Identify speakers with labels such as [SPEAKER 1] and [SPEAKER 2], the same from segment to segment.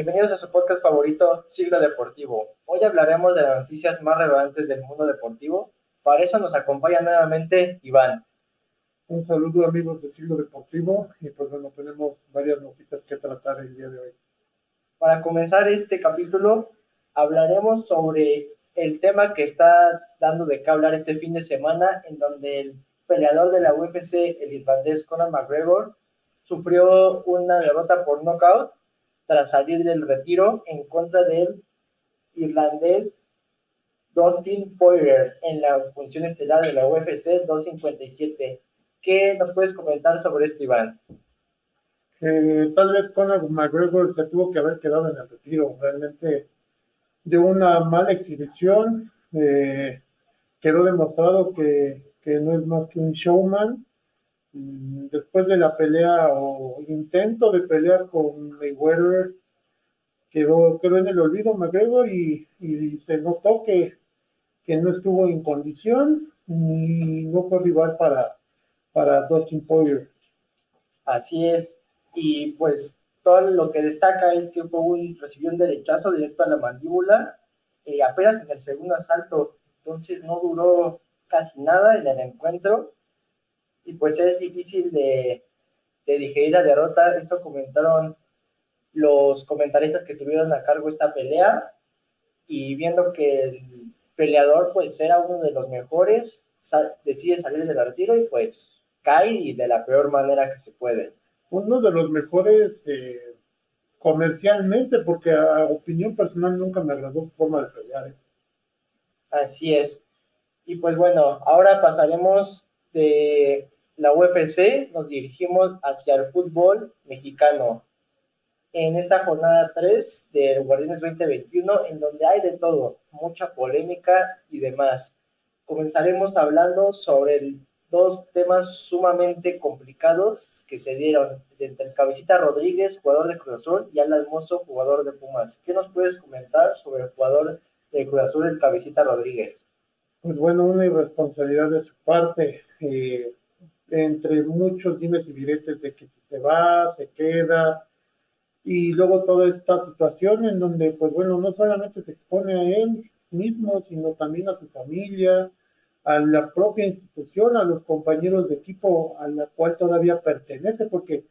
[SPEAKER 1] Bienvenidos a su podcast favorito, Siglo Deportivo. Hoy hablaremos de las noticias más relevantes del mundo deportivo. Para eso nos acompaña nuevamente Iván.
[SPEAKER 2] Un saludo amigos de Siglo Deportivo y pues bueno, tenemos varias noticias que tratar el día de hoy.
[SPEAKER 1] Para comenzar este capítulo, hablaremos sobre el tema que está dando de qué hablar este fin de semana, en donde el peleador de la UFC, el irlandés Conor McGregor, sufrió una derrota por knockout tras salir del retiro en contra del irlandés Dustin Poirier en la función estelar de la UFC 257. ¿Qué nos puedes comentar sobre esto, Iván?
[SPEAKER 2] tal vez Conor McGregor se tuvo que haber quedado en el retiro. Realmente de una mala exhibición eh, quedó demostrado que, no es más que un showman después de la pelea o intento de pelear con Mayweather, quedó, quedó en el olvido McGregor y, y se notó que, que, no estuvo en condición ni no fue rival para, para Dustin Poirier.
[SPEAKER 1] Así es, y pues todo lo que destaca es que fue un, recibió un derechazo directo a la mandíbula eh, apenas en el segundo asalto, entonces no duró casi nada en el encuentro y pues es difícil de, digerir la derrota. Esto comentaron los comentaristas que tuvieron a cargo esta pelea y viendo que el peleador pues era uno de los mejores, decide salir del retiro y pues cae y de la peor manera que se puede.
[SPEAKER 2] Uno de los mejores eh, comercialmente, porque a opinión personal nunca me agradó su forma de pelear. ¿eh?
[SPEAKER 1] Así es. Y pues bueno, ahora pasaremos de la UFC nos dirigimos hacia el fútbol mexicano. En esta jornada 3 del Guardianes 2021, en donde hay de todo, mucha polémica y demás. Comenzaremos hablando sobre dos temas sumamente complicados que se dieron entre el Cabecita Rodríguez, jugador de Cruz Azul, y Alan Mozo, jugador de Pumas. ¿Qué nos puedes comentar sobre el jugador de Cruz Azul, el Cabecita Rodríguez?
[SPEAKER 2] Pues bueno, una irresponsabilidad de su parte. Eh, entre muchos dimes y diretes de que se va, se queda, y luego toda esta situación en donde, pues bueno, no solamente se expone a él mismo, sino también a su familia, a la propia institución, a los compañeros de equipo a la cual todavía pertenece, porque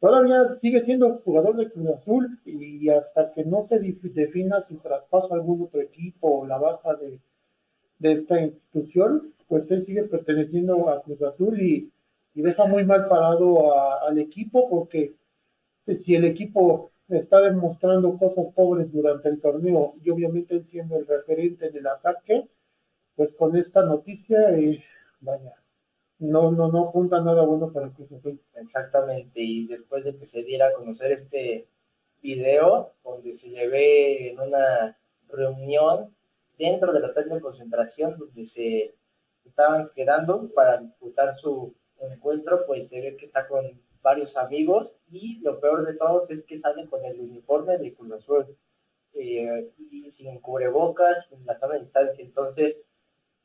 [SPEAKER 2] todavía sigue siendo jugador de Cruz Azul y hasta que no se defina su traspaso a algún otro equipo o la baja de esta institución, pues él sigue perteneciendo a Cruz Azul y, deja muy mal parado al equipo porque si el equipo está demostrando cosas pobres durante el torneo y obviamente él siendo el referente en el ataque, pues con esta noticia, eh, vaya, no, no, no apunta nada bueno para Cruz Azul.
[SPEAKER 1] Exactamente, y después de que se diera a conocer este video, donde se le ve en una reunión dentro del hotel de concentración, donde se estaban quedando para disputar su encuentro, pues se ve que está con varios amigos y lo peor de todos es que sale con el uniforme de Cruz eh, y sin cubrebocas, sin la sana distancia. Entonces,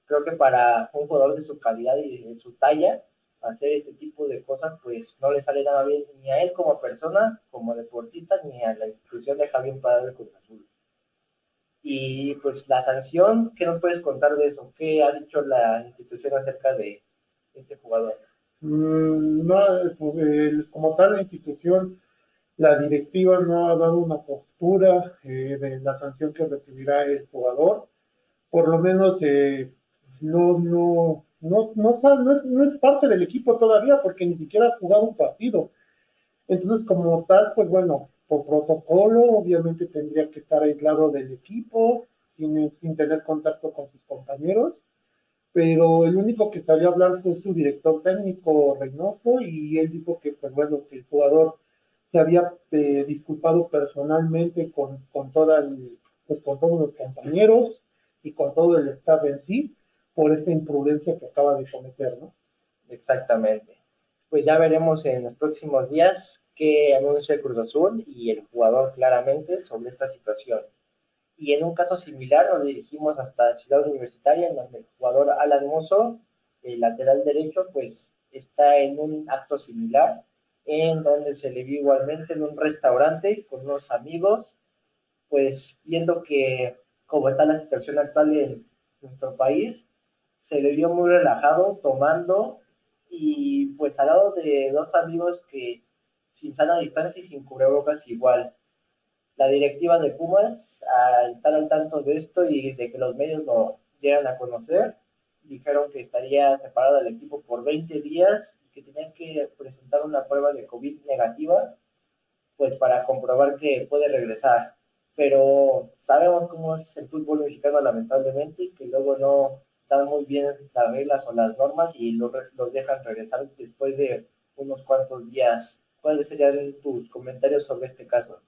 [SPEAKER 1] creo que para un jugador de su calidad y de su talla, hacer este tipo de cosas, pues no le sale nada bien ni a él como persona, como deportista, ni a la institución de Javier Padre de Cruz. Y pues la sanción, ¿qué nos puedes contar de eso? ¿Qué ha dicho la institución acerca de este jugador?
[SPEAKER 2] Mm, no, pues, como tal la institución, la directiva no ha dado una postura eh, de la sanción que recibirá el jugador. Por lo menos eh, no, no, no, no, es, no es parte del equipo todavía porque ni siquiera ha jugado un partido. Entonces, como tal, pues bueno, por protocolo, obviamente tendría que estar aislado del equipo, sin, tener contacto con sus compañeros, pero el único que salió a hablar fue su director técnico Reynoso y él dijo que, pues bueno, que el jugador se había eh, disculpado personalmente con, pues, con todos los compañeros y con todo el staff en sí por esta imprudencia que acaba de cometer, ¿no?
[SPEAKER 1] Exactamente. Pues ya veremos en los próximos días que anuncia el Cruz Azul y el jugador claramente sobre esta situación. Y en un caso similar nos dirigimos hasta Ciudad Universitaria, en donde el jugador Alan Mozo, el lateral derecho, pues está en un acto similar, en donde se le vio igualmente en un restaurante con unos amigos, pues viendo que como está la situación actual en nuestro país, se le vio muy relajado tomando y pues al lado de dos amigos que sin sana distancia y sin cubrebocas igual. La directiva de Pumas, al estar al tanto de esto y de que los medios lo llegan a conocer, dijeron que estaría separado del equipo por 20 días y que tenían que presentar una prueba de COVID negativa, pues para comprobar que puede regresar. Pero sabemos cómo es el fútbol mexicano lamentablemente y que luego no están muy bien las reglas o las normas y los, los dejan regresar después de unos cuantos días. ¿Cuáles serían tus comentarios sobre este caso?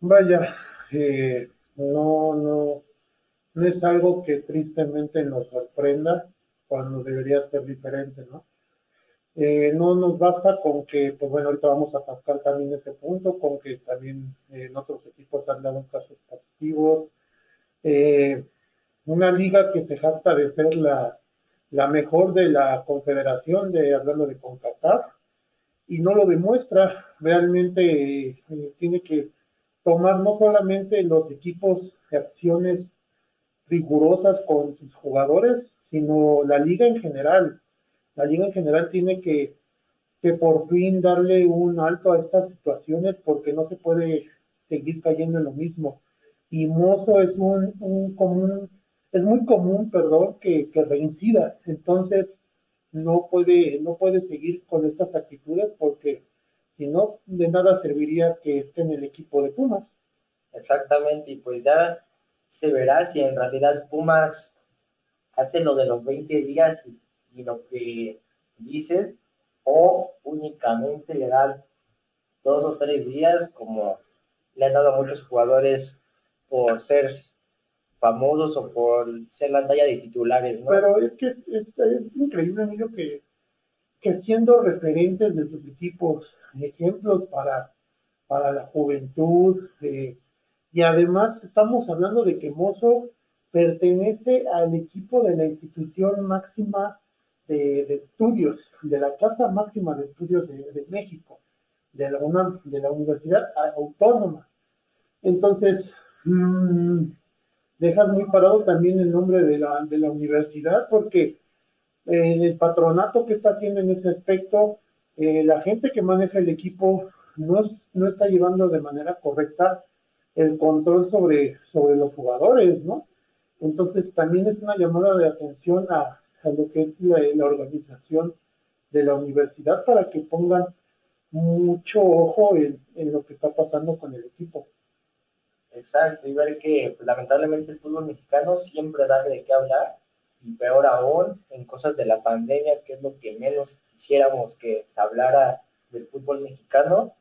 [SPEAKER 2] Vaya, eh, no, no, no es algo que tristemente nos sorprenda cuando debería ser diferente, ¿no? Eh, no nos basta con que, pues bueno, ahorita vamos a pasar también ese punto, con que también eh, en otros equipos han dado casos positivos. Eh, una liga que se jacta de ser la, la mejor de la confederación, de hablando de CONCACAF, y no lo demuestra. Realmente tiene que tomar no solamente los equipos acciones rigurosas con sus jugadores, sino la liga en general. La liga en general tiene que, que por fin darle un alto a estas situaciones porque no se puede seguir cayendo en lo mismo. Y Mozo es un, un común, es muy común, perdón, que, que reincida. Entonces, no puede, no puede seguir con estas actitudes porque si no, de nada serviría que esté en el equipo de Pumas.
[SPEAKER 1] Exactamente, y pues ya se verá si en realidad Pumas hace lo de los 20 días y, lo que dice, o únicamente le dan dos o tres días, como le han dado a muchos jugadores por ser famosos o por ser la talla de titulares, ¿no?
[SPEAKER 2] Pero es que es, increíble, amigo, que, que siendo referentes de sus equipos, ejemplos para, para la juventud, eh, y además estamos hablando de que Mozo pertenece al equipo de la institución máxima de, estudios, de la Casa Máxima de Estudios de, México, de la, de la Universidad Autónoma. Entonces, mmm, dejas muy parado también el nombre de la, de la universidad porque en el patronato que está haciendo en ese aspecto, eh, la gente que maneja el equipo no, no está llevando de manera correcta el control sobre, sobre los jugadores, ¿no? Entonces también es una llamada de atención a, lo que es la, organización de la universidad para que pongan mucho ojo en, lo que está pasando con el equipo.
[SPEAKER 1] Exacto, y ver que pues, lamentablemente el fútbol mexicano siempre da de qué hablar, y peor aún en cosas de la pandemia, que es lo que menos quisiéramos que se hablara del fútbol mexicano,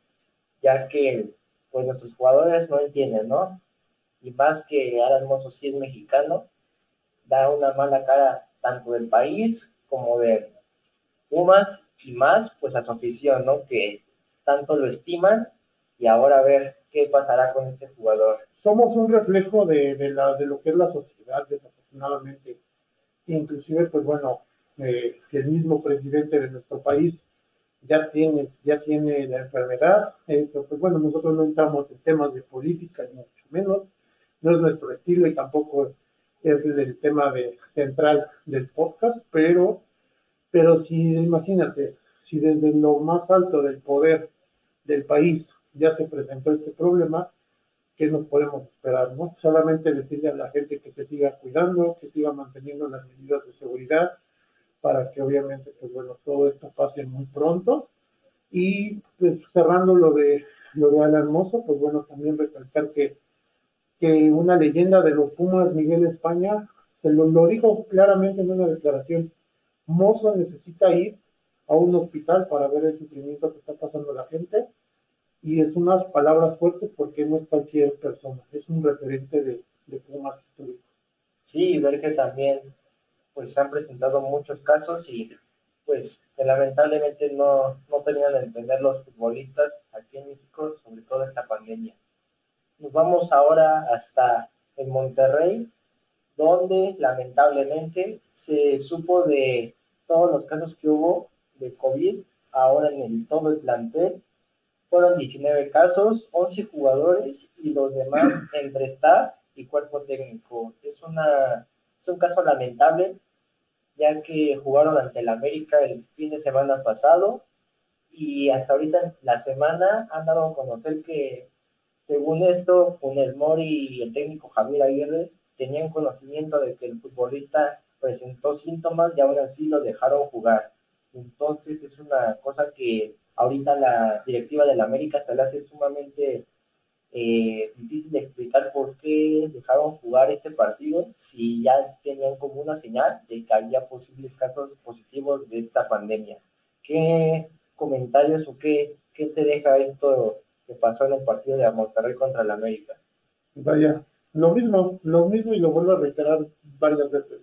[SPEAKER 1] ya que pues nuestros jugadores no entienden, ¿no? Y más que Alan Mozo sí es mexicano, da una mala cara tanto del país como de Pumas y más pues a su afición, ¿no? Que tanto lo estiman y ahora a ver qué pasará con este jugador.
[SPEAKER 2] Somos un reflejo de, de, la, de lo que es la sociedad, desafortunadamente. Inclusive, pues bueno, eh, el mismo presidente de nuestro país ya tiene, ya tiene la enfermedad. Eso, pues bueno, nosotros no entramos en temas de política, ni mucho menos. No es nuestro estilo y tampoco es el tema de, central del podcast, pero, pero si, imagínate, si desde lo más alto del poder del país ya se presentó este problema, ¿qué nos podemos esperar? ¿no? Solamente decirle a la gente que se siga cuidando, que siga manteniendo las medidas de seguridad, para que obviamente, pues bueno, todo esto pase muy pronto. Y pues, cerrando lo de, lo de Alan Mozo, pues bueno, también recalcar que, que una leyenda de los Pumas, Miguel España, se lo, lo dijo claramente en una declaración. Mozo necesita ir a un hospital para ver el sufrimiento que está pasando la gente. Y es unas palabras fuertes porque no es cualquier persona, es un referente de, de Pumas históricos.
[SPEAKER 1] Sí, ver que también pues se han presentado muchos casos y pues lamentablemente no, no terminan de entender los futbolistas aquí en México sobre todo esta pandemia. Nos vamos ahora hasta en Monterrey, donde lamentablemente se supo de todos los casos que hubo de COVID ahora en el, todo el plantel. Fueron 19 casos, 11 jugadores y los demás entre staff y cuerpo técnico. Es, una, es un caso lamentable, ya que jugaron ante el América el fin de semana pasado y hasta ahorita la semana han dado a conocer que, según esto, el Mori y el técnico Javier Aguirre tenían conocimiento de que el futbolista presentó síntomas y ahora así lo dejaron jugar. Entonces es una cosa que ahorita la directiva del América se le hace sumamente eh, difícil de explicar por qué dejaron jugar este partido si ya tenían como una señal de que había posibles casos positivos de esta pandemia. ¿Qué comentarios o qué, qué te deja esto que pasó en el partido de Monterrey contra el América?
[SPEAKER 2] Vaya, lo mismo, lo mismo y lo vuelvo a reiterar varias veces.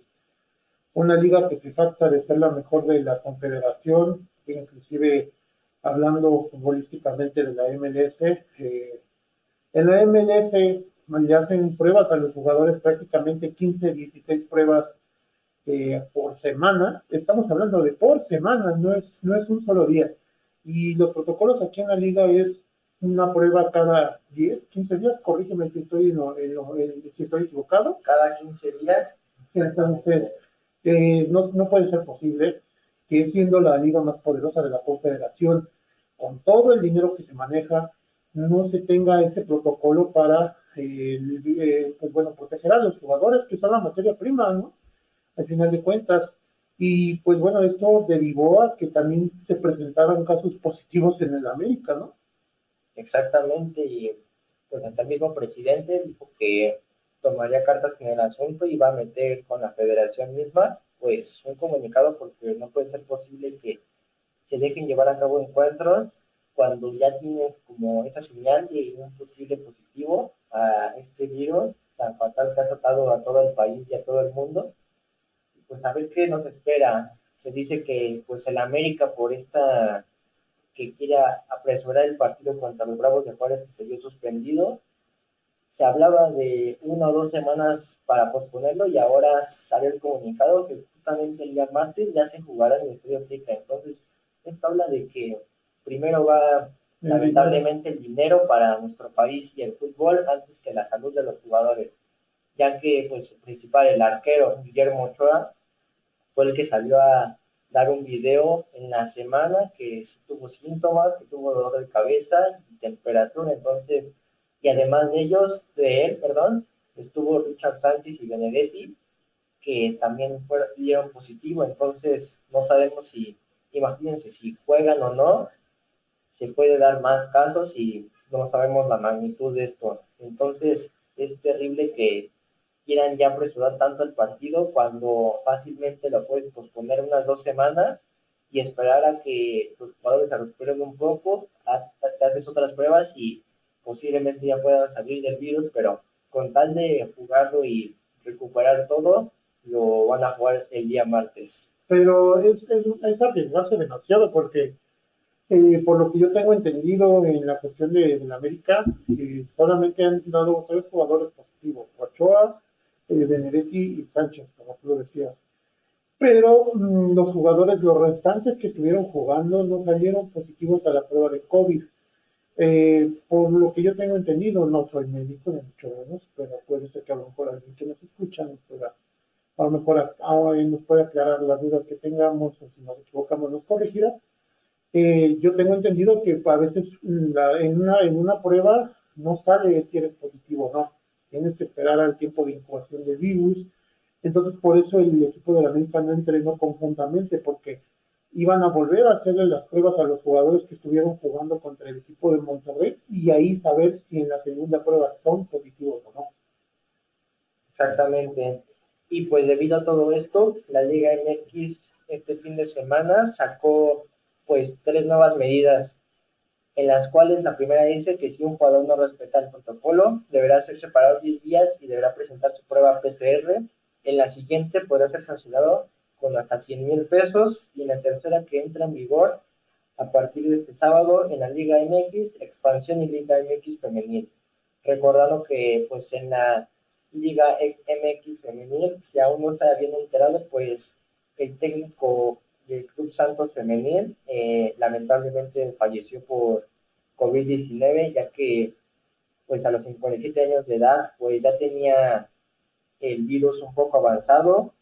[SPEAKER 2] Una liga que se jacta de ser la mejor de la confederación, inclusive hablando futbolísticamente de la MLS, eh, en la MLS le hacen pruebas a los jugadores prácticamente 15, 16 pruebas eh, por semana. Estamos hablando de por semana, no es, no es un solo día. Y los protocolos aquí en la liga es una prueba cada 10, 15 días, corrígeme si estoy, si estoy equivocado.
[SPEAKER 1] Cada 15 días.
[SPEAKER 2] Entonces, eh, no, no puede ser posible que siendo la liga más poderosa de la confederación, con todo el dinero que se maneja, no se tenga ese protocolo para, eh, eh, pues bueno, proteger a los jugadores que son la materia prima, ¿no? Al final de cuentas. Y pues bueno, esto derivó a que también se presentaran casos positivos en el América, ¿no?
[SPEAKER 1] Exactamente, y pues hasta el mismo presidente dijo que tomaría cartas en el asunto y va a meter con la federación misma, pues un comunicado porque no puede ser posible que se dejen llevar a cabo encuentros cuando ya tienes como esa señal de un posible positivo a este virus tan fatal que ha tratado a todo el país y a todo el mundo. Pues a ver qué nos espera. Se dice que pues el América por esta que quiera apresurar el partido contra los Bravos de Juárez que se vio suspendido. Se hablaba de una o dos semanas para posponerlo y ahora salió el comunicado que justamente el día martes ya se jugará en el Estadio Azteca. Entonces, esto habla de que primero va lamentablemente el dinero para nuestro país y el fútbol antes que la salud de los jugadores, ya que pues el principal, el arquero Guillermo Ochoa, fue el que salió a dar un video en la semana que tuvo síntomas, que tuvo dolor de cabeza y temperatura, entonces, y además de ellos, de él, perdón, estuvo Richard Santis y Benedetti, que también fueron, dieron positivo, entonces no sabemos si, imagínense, si juegan o no, se puede dar más casos y no sabemos la magnitud de esto. Entonces, es terrible que quieran ya apresurar tanto el partido cuando fácilmente lo puedes posponer unas dos semanas y esperar a que los jugadores se recuperen un poco, hasta que haces otras pruebas y posiblemente ya puedan salir del virus, pero con tal de jugarlo y recuperar todo, lo van a jugar el día martes.
[SPEAKER 2] Pero es, es, es arriesgarse demasiado porque eh, por lo que yo tengo entendido en la cuestión de, América, eh, solamente han dado tres jugadores positivos, Ochoa, eh, Benedetti y Sánchez, como tú lo decías. Pero mm, los jugadores, los restantes que estuvieron jugando, no salieron positivos a la prueba de COVID. Eh, por lo que yo tengo entendido, no soy médico de mucho menos, pero puede ser que a lo mejor alguien que nos escucha nos pueda, a lo mejor nos puede aclarar las dudas que tengamos o si nos equivocamos nos corregirá eh, yo tengo entendido que a veces en, una, en una prueba no sale si eres positivo o no. Tienes que esperar al tiempo de incubación del virus. Entonces, por eso el equipo de la América no entrenó conjuntamente, porque iban a volver a hacerle las pruebas a los jugadores que estuvieron jugando contra el equipo de Monterrey y ahí saber si en la segunda prueba son positivos o no.
[SPEAKER 1] Exactamente. Y pues debido a todo esto, la Liga MX este fin de semana sacó pues tres nuevas medidas en las cuales la primera dice que si un jugador no respeta el protocolo, deberá ser separado 10 días y deberá presentar su prueba PCR. En la siguiente podrá ser sancionado con hasta 100 mil pesos y en la tercera que entra en vigor a partir de este sábado en la Liga MX, expansión y Liga MX femenil. Recordando que pues en la Liga MX femenil, si aún no está bien enterado, pues el técnico del Club Santos Femenil, eh, lamentablemente falleció por COVID-19, ya que pues a los 57 años de edad, pues ya tenía el virus un poco avanzado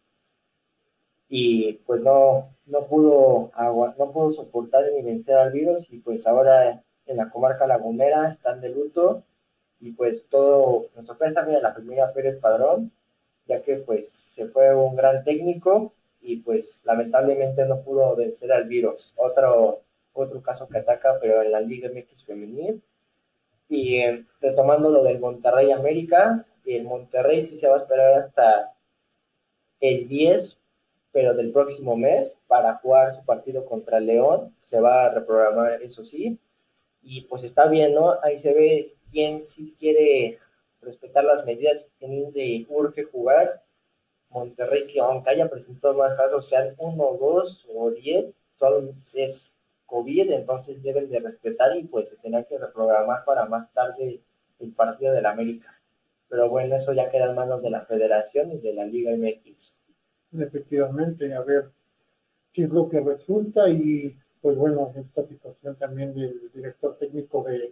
[SPEAKER 1] y pues no, no pudo no pudo soportar ni vencer al virus y pues ahora en la comarca lagunera están de luto y pues todo nuestro pésame a la familia Pérez Padrón ya que pues se fue un gran técnico y pues lamentablemente no pudo vencer al virus. Otro, otro caso que ataca, pero en la Liga MX femenil. Y eh, retomando lo del Monterrey América, el Monterrey sí se va a esperar hasta el 10, pero del próximo mes, para jugar su partido contra León. Se va a reprogramar, eso sí. Y pues está bien, ¿no? Ahí se ve quién sí quiere respetar las medidas, quién de urge jugar Monterrey, que aunque haya presentado más casos, sean uno, dos o diez, solo es COVID, entonces deben de respetar y pues se tendrá que reprogramar para más tarde el partido del América. Pero bueno, eso ya queda en manos de la Federación y de la Liga MX.
[SPEAKER 2] Efectivamente, a ver qué es lo que resulta y pues bueno, esta situación también del director técnico de,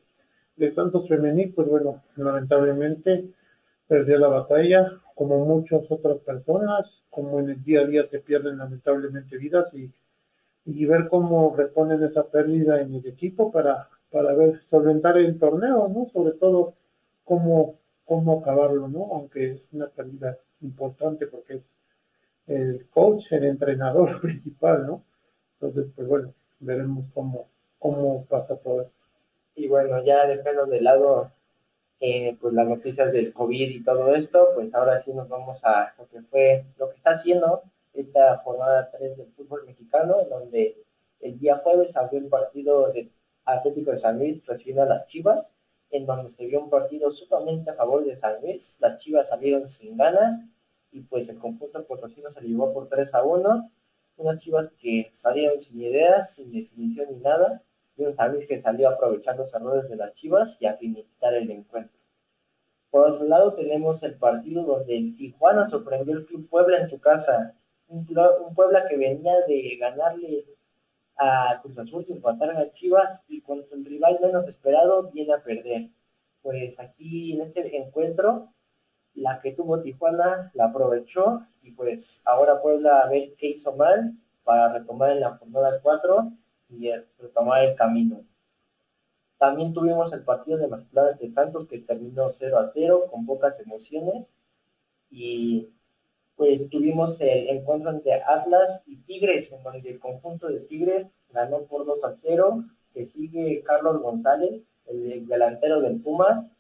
[SPEAKER 2] de Santos Femenil, pues bueno, lamentablemente perdió la batalla, como muchas otras personas, como en el día a día se pierden lamentablemente vidas y, y ver cómo reponen esa pérdida en el equipo para, para ver, solventar el torneo, ¿no? Sobre todo cómo, cómo acabarlo, ¿no? Aunque es una pérdida importante porque es el coach, el entrenador principal, ¿no? Entonces, pues bueno, veremos cómo, cómo pasa todo esto.
[SPEAKER 1] Y bueno, ya dejando de lado eh, pues las noticias del COVID y todo esto, pues ahora sí nos vamos a lo que fue, lo que está haciendo esta jornada 3 del fútbol mexicano, donde el día jueves abrió el partido de Atlético de San Luis recibiendo a las Chivas, en donde se vio un partido sumamente a favor de San Luis, las Chivas salieron sin ganas y pues el conjunto potosino se llevó por 3 a 1, unas Chivas que salieron sin ideas, sin definición ni nada, y que salió a aprovechar los errores de las Chivas y a finiquitar el encuentro. Por otro lado, tenemos el partido donde el Tijuana sorprendió al Club Puebla en su casa. Un, Puebla que venía de ganarle a Cruz Azul y empatar a Chivas y con el rival menos esperado viene a perder. Pues aquí en este encuentro, la que tuvo Tijuana la aprovechó y pues ahora Puebla a ver qué hizo mal para retomar en la jornada 4 y retomar el camino. También tuvimos el partido de Mazatlán ante Santos que terminó 0 a 0 con pocas emociones y pues tuvimos el encuentro entre Atlas y Tigres en donde el conjunto de Tigres ganó por 2 a 0 que sigue Carlos González, el delantero del Pumas,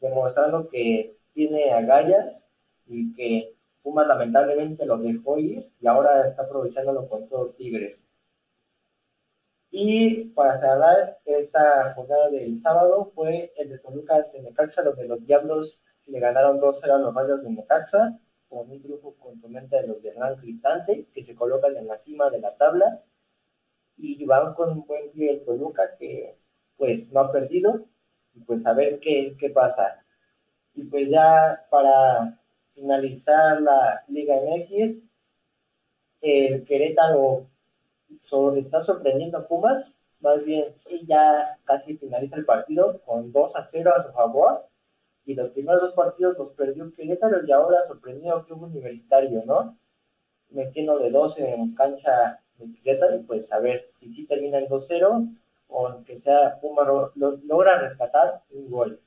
[SPEAKER 1] demostrando que tiene agallas y que Pumas lamentablemente lo dejó ir y ahora está aprovechándolo con todo Tigres. Y para cerrar esa jornada del sábado fue el de Toluca de Necaxa, donde los Diablos le ganaron 2-0 a los Rayos de Necaxa, con un grupo contundente de los de Hernán Cristante, que se colocan en la cima de la tabla. Y van con un buen pie el Toluca, que pues no ha perdido, y pues a ver qué, qué pasa. Y pues ya para finalizar la Liga MX, el Querétaro está sorprendiendo a Pumas, más bien, sí, ya casi finaliza el partido con 2 a 0 a su favor, y los primeros dos partidos los perdió Querétaro y ahora sorprendió a Club Universitario, ¿no? Metiendo de 2 en cancha de Querétaro, y pues a ver si sí termina en 2-0 o aunque sea Puma logra rescatar un gol.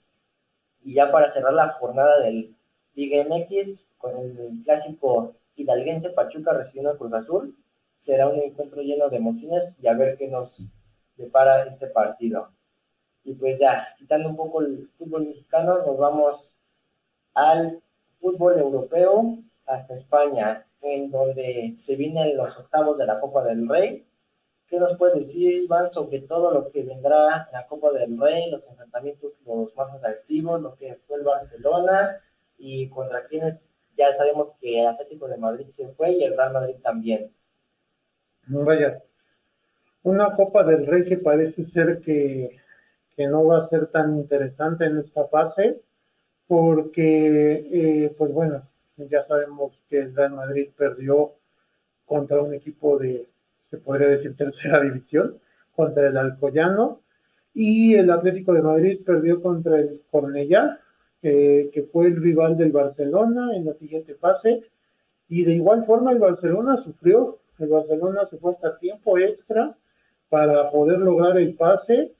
[SPEAKER 1] Y ya para cerrar la jornada del Liga MX, con el clásico hidalguense Pachuca recibiendo a Cruz Azul, será un encuentro lleno de emociones y a ver qué nos depara este partido. Y pues ya, quitando un poco el fútbol mexicano, nos vamos al fútbol europeo hasta España, en donde se vienen los octavos de la Copa del Rey. ¿Qué nos puede decir, Iván, sobre todo lo que vendrá en la Copa del Rey, los enfrentamientos, los más atractivos, lo que fue el Barcelona y contra quienes ya sabemos que el Atlético de Madrid se fue y el Real Madrid también?
[SPEAKER 2] Vaya, una Copa del Rey que parece ser que, no va a ser tan interesante en esta fase, porque, eh, pues bueno, ya sabemos que el Real Madrid perdió contra un equipo de, se podría decir tercera división, contra el Alcoyano. Y el Atlético de Madrid perdió contra el Cornellá, que fue el rival del Barcelona en la siguiente fase. Y de igual forma el Barcelona sufrió, el Barcelona se fue hasta tiempo extra para poder lograr el pase,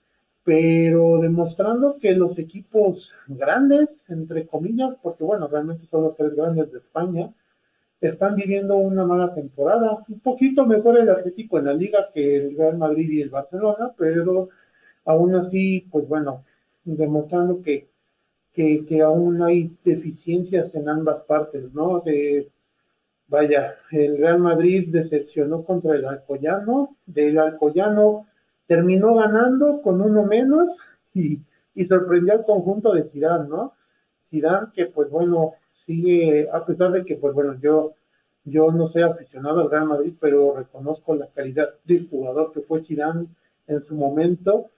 [SPEAKER 2] pero demostrando que los equipos grandes, entre comillas, porque bueno, realmente son los tres grandes de España, están viviendo una mala temporada. Un poquito mejor el Atlético en la liga que el Real Madrid y el Barcelona, pero aún así, pues bueno, demostrando que, que, que aún hay deficiencias en ambas partes, ¿no? De, vaya, el Real Madrid decepcionó contra el Alcoyano, del Alcoyano terminó ganando con uno menos y, sorprendió al conjunto de Zidane, ¿no? Zidane que pues bueno, sigue, a pesar de que pues bueno, yo, yo no soy aficionado al Real Madrid, pero reconozco la calidad del jugador que fue Zidane en su momento.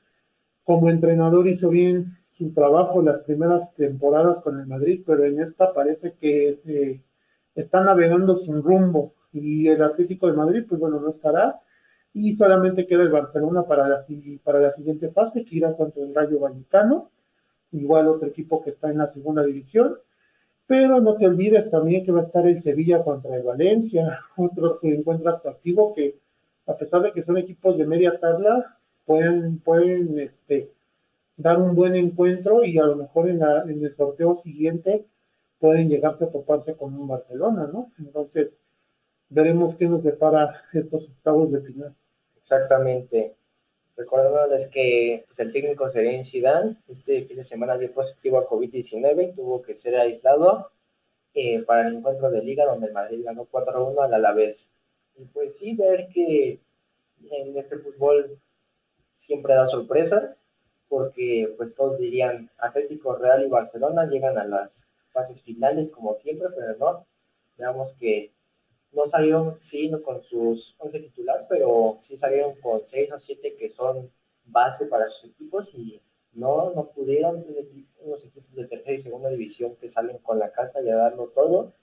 [SPEAKER 2] Como entrenador hizo bien su trabajo las primeras temporadas con el Madrid, pero en esta parece que eh, está navegando sin rumbo y el Atlético de Madrid, pues bueno, no estará. Y solamente queda el Barcelona para la, para la siguiente fase, que irá contra el Rayo Vallecano, igual otro equipo que está en la segunda división, pero no te olvides también que va a estar el Sevilla contra el Valencia, otro que encuentra atractivo que a pesar de que son equipos de media tabla, pueden, pueden este, dar un buen encuentro y a lo mejor en el sorteo siguiente pueden llegarse a toparse con un Barcelona, ¿no? Entonces, veremos qué nos depara estos octavos de final.
[SPEAKER 1] Exactamente. Recordándoles que pues, el técnico Serén Zidane este fin de semana dio positivo a COVID-19 y tuvo que ser aislado eh, para el encuentro de liga donde el Madrid ganó 4-1 al Alavés. Y pues sí, ver que en este fútbol siempre da sorpresas porque pues todos dirían Atlético Real y Barcelona llegan a las fases finales como siempre, pero no. Veamos que no salieron, sí, con sus 11 titular, pero sí salieron con 6 o 7 que son base para sus equipos y no, no pudieron unos equipos de tercera y segunda división que salen con la casta y a darlo todo,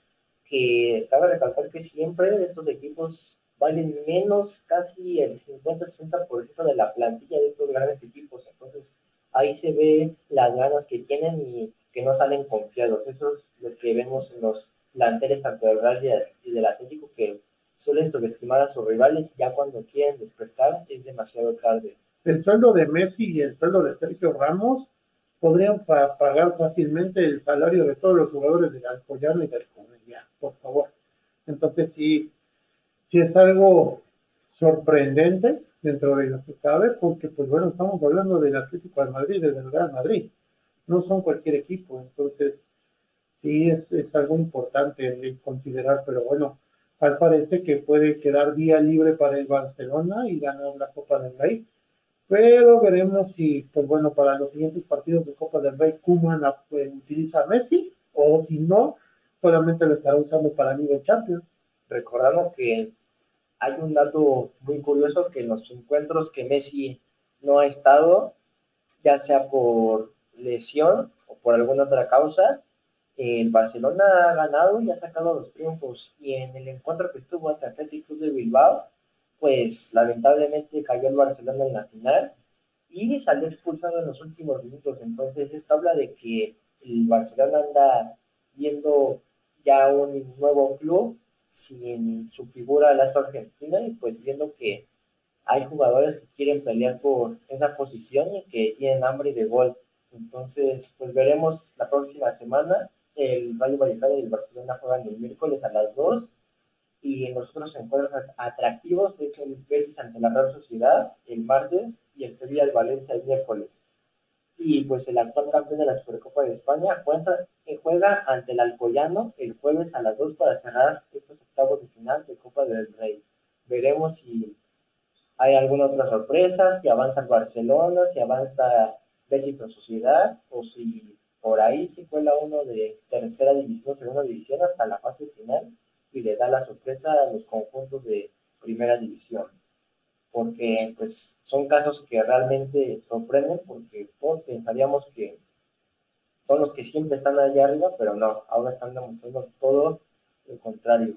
[SPEAKER 1] que cabe recalcar que siempre estos equipos valen menos casi el 50-60% de la plantilla de estos grandes equipos, entonces ahí se ve las ganas que tienen y que no salen confiados, eso es lo que vemos en los planteles tanto del Real y del Atlético que suelen subestimar a sus rivales ya cuando quieren despertar es demasiado tarde.
[SPEAKER 2] El sueldo de Messi y el sueldo de Sergio Ramos podrían pagar fácilmente el salario de todos los jugadores del Alcoyano y del Comedia, por favor. Entonces sí, sí es algo sorprendente dentro de lo que cabe, porque pues bueno, estamos hablando del Atlético de Madrid, del Real Madrid, no son cualquier equipo, entonces sí es, algo importante considerar, pero bueno, tal parece que puede quedar día libre para el Barcelona y ganar la Copa del Rey. Pero veremos si, pues bueno, para los siguientes partidos de Copa del Rey, Kuman pues, utiliza a Messi o si no, solamente lo estará usando para nivel Champions.
[SPEAKER 1] Recordando que hay un dato muy curioso que en los encuentros que Messi no ha estado, ya sea por lesión o por alguna otra causa, el Barcelona ha ganado y ha sacado los triunfos. Y en el encuentro que estuvo ante Atlético Club de Bilbao, pues lamentablemente cayó el Barcelona en la final y salió expulsado en los últimos minutos. Entonces, esto habla de que el Barcelona anda viendo ya un nuevo club sin su figura la argentina y pues viendo que hay jugadores que quieren pelear por esa posición y que tienen hambre de gol. Entonces, pues veremos la próxima semana el Rayo Vallecano y el Barcelona juegan el miércoles a las 2 y en los otros encuentros atractivos es el Betis ante la Real Sociedad el martes y el Sevilla de Valencia el miércoles. Y pues el actual campeón de la Supercopa de España juega, eh, juega ante el Alcoyano el jueves a las 2 para cerrar estos octavos de final de Copa del Rey. Veremos si hay alguna otra sorpresa, si avanza el Barcelona, si avanza Betis o Sociedad, o si por ahí se cuela uno de tercera división, segunda división hasta la fase final y le da la sorpresa a los conjuntos de primera división. Porque pues son casos que realmente sorprenden porque todos pensaríamos que son los que siempre están allá arriba, pero no, ahora están demostrando todo lo contrario.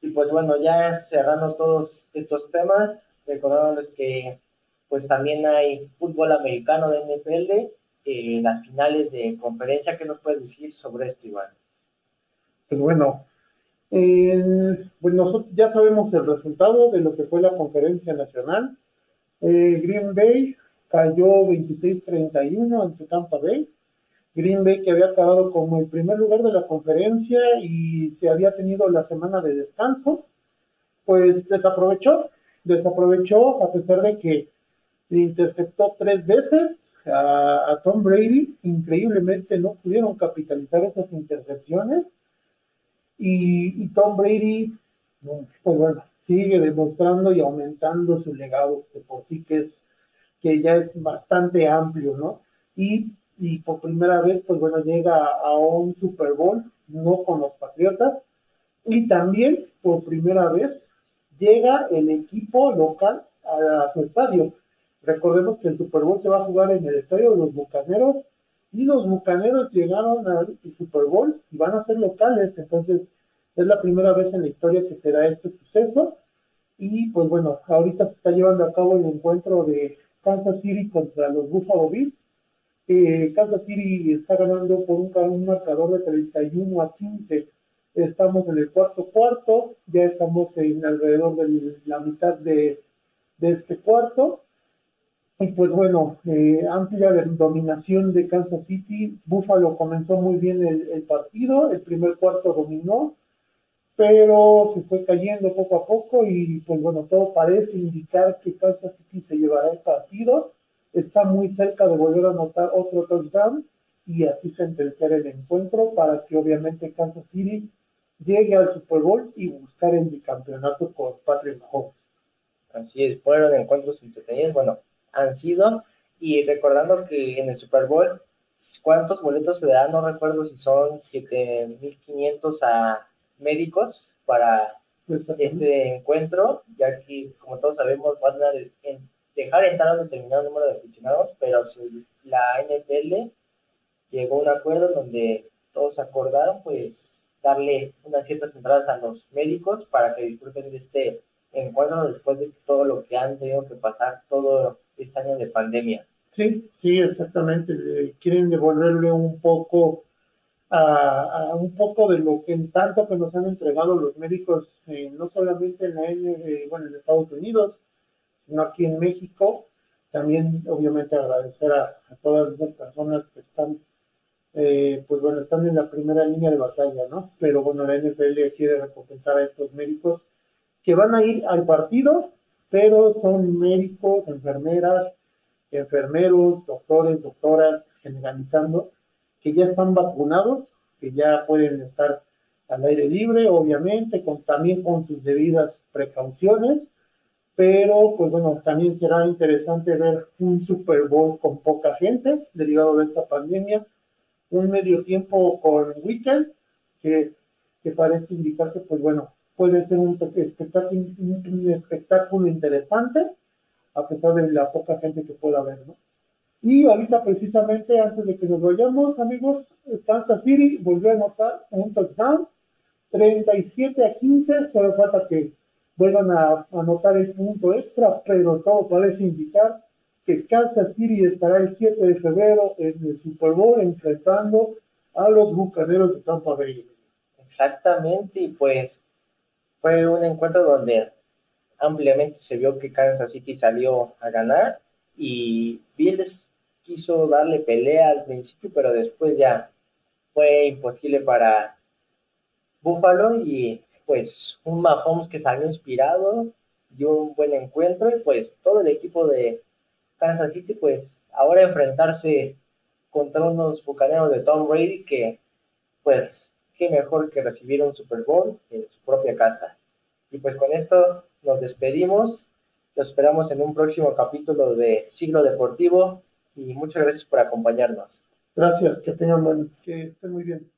[SPEAKER 1] Y pues bueno, ya cerrando todos estos temas, recordándoles que pues también hay fútbol americano de NFL, eh, las finales de conferencia. ¿Qué nos puedes decir sobre esto, Iván?
[SPEAKER 2] Pues bueno, pues nosotros ya sabemos el resultado de lo que fue la conferencia nacional. Eh, Green Bay cayó 26-31 ante Tampa Bay. Green Bay que había acabado como el primer lugar de la conferencia y se había tenido la semana de descanso, pues desaprovechó, desaprovechó a pesar de que le interceptó tres veces a, Tom Brady, increíblemente no pudieron capitalizar esas intercepciones y, Tom Brady, pues bueno, sigue demostrando y aumentando su legado, que por sí que es que ya es bastante amplio, ¿no? Y por primera vez, pues bueno, llega a un Super Bowl, no con los Patriotas, y también por primera vez llega el equipo local a, su estadio. Recordemos que el Super Bowl se va a jugar en el estadio de los Bucaneros y los Bucaneros llegaron al Super Bowl y van a ser locales, entonces es la primera vez en la historia que se da este suceso y pues bueno, ahorita se está llevando a cabo el encuentro de Kansas City contra los Buffalo Bills. Eh, Kansas City está ganando por un, marcador de 31 a 15. Estamos en el cuarto cuarto, ya estamos en alrededor de la mitad de, este cuarto. Y pues bueno, eh, amplia dominación de Kansas City. Buffalo comenzó muy bien el partido, el primer cuarto dominó, pero se fue cayendo poco a poco y pues bueno, todo parece indicar que Kansas City se llevará el partido, está muy cerca de volver a anotar otro touchdown y así sentenciar el encuentro para que obviamente Kansas City llegue al Super Bowl y buscar el bicampeonato con Patrick Mahomes.
[SPEAKER 1] Así es, fueron encuentros entretenidos, bueno, han sido, y recordando que en el Super Bowl, ¿cuántos boletos se darán? No recuerdo si son 7.500 a médicos para este encuentro, ya que, como todos sabemos, van a dejar entrar a un determinado número de aficionados, pero si la NFL llegó a un acuerdo donde todos acordaron, pues, darle unas ciertas entradas a los médicos para que disfruten de este encuentro después de todo lo que han tenido que pasar todo este año de pandemia.
[SPEAKER 2] Sí, sí, exactamente. Quieren devolverle un poco a, un poco de lo que en tanto que nos han entregado los médicos, eh, no solamente en, la, eh, bueno, en Estados Unidos, sino aquí en México. También, obviamente, agradecer a, todas las personas que están, eh, pues bueno, están en la primera línea de batalla, ¿no? Pero bueno, la NFL quiere recompensar a estos médicos que van a ir al partido, pero son médicos, enfermeras, enfermeros, doctores, doctoras, generalizando, que ya están vacunados, que ya pueden estar al aire libre, obviamente, con, también con sus debidas precauciones, pero pues bueno, también será interesante ver un Super Bowl con poca gente derivado de esta pandemia, un medio tiempo con Weekend, que, que parece indicar que pues bueno, puede ser un espectáculo, un espectáculo interesante, a pesar de la poca gente que pueda haber, ¿no? Y ahorita precisamente antes de que nos vayamos, amigos, Kansas City volvió a anotar un touchdown, 37 a 15, solo falta que vuelvan a anotar el punto extra, pero todo parece indicar que Kansas City estará el 7 de febrero en el Super Bowl enfrentando a los Bucaneros de Tampa Bay.
[SPEAKER 1] Exactamente, y pues fue un encuentro donde ampliamente se vio que Kansas City salió a ganar y Bills quiso darle pelea al principio, pero después ya fue imposible para Buffalo y pues un Mahomes que salió inspirado, dio un buen encuentro y pues todo el equipo de Kansas City pues ahora enfrentarse contra unos bucaneros de Tom Brady que pues qué mejor que recibir un Super Bowl en su propia casa. Y pues con esto nos despedimos. Los esperamos en un próximo capítulo de Siglo Deportivo y muchas gracias por acompañarnos.
[SPEAKER 2] Gracias, que tengan que estén muy bien.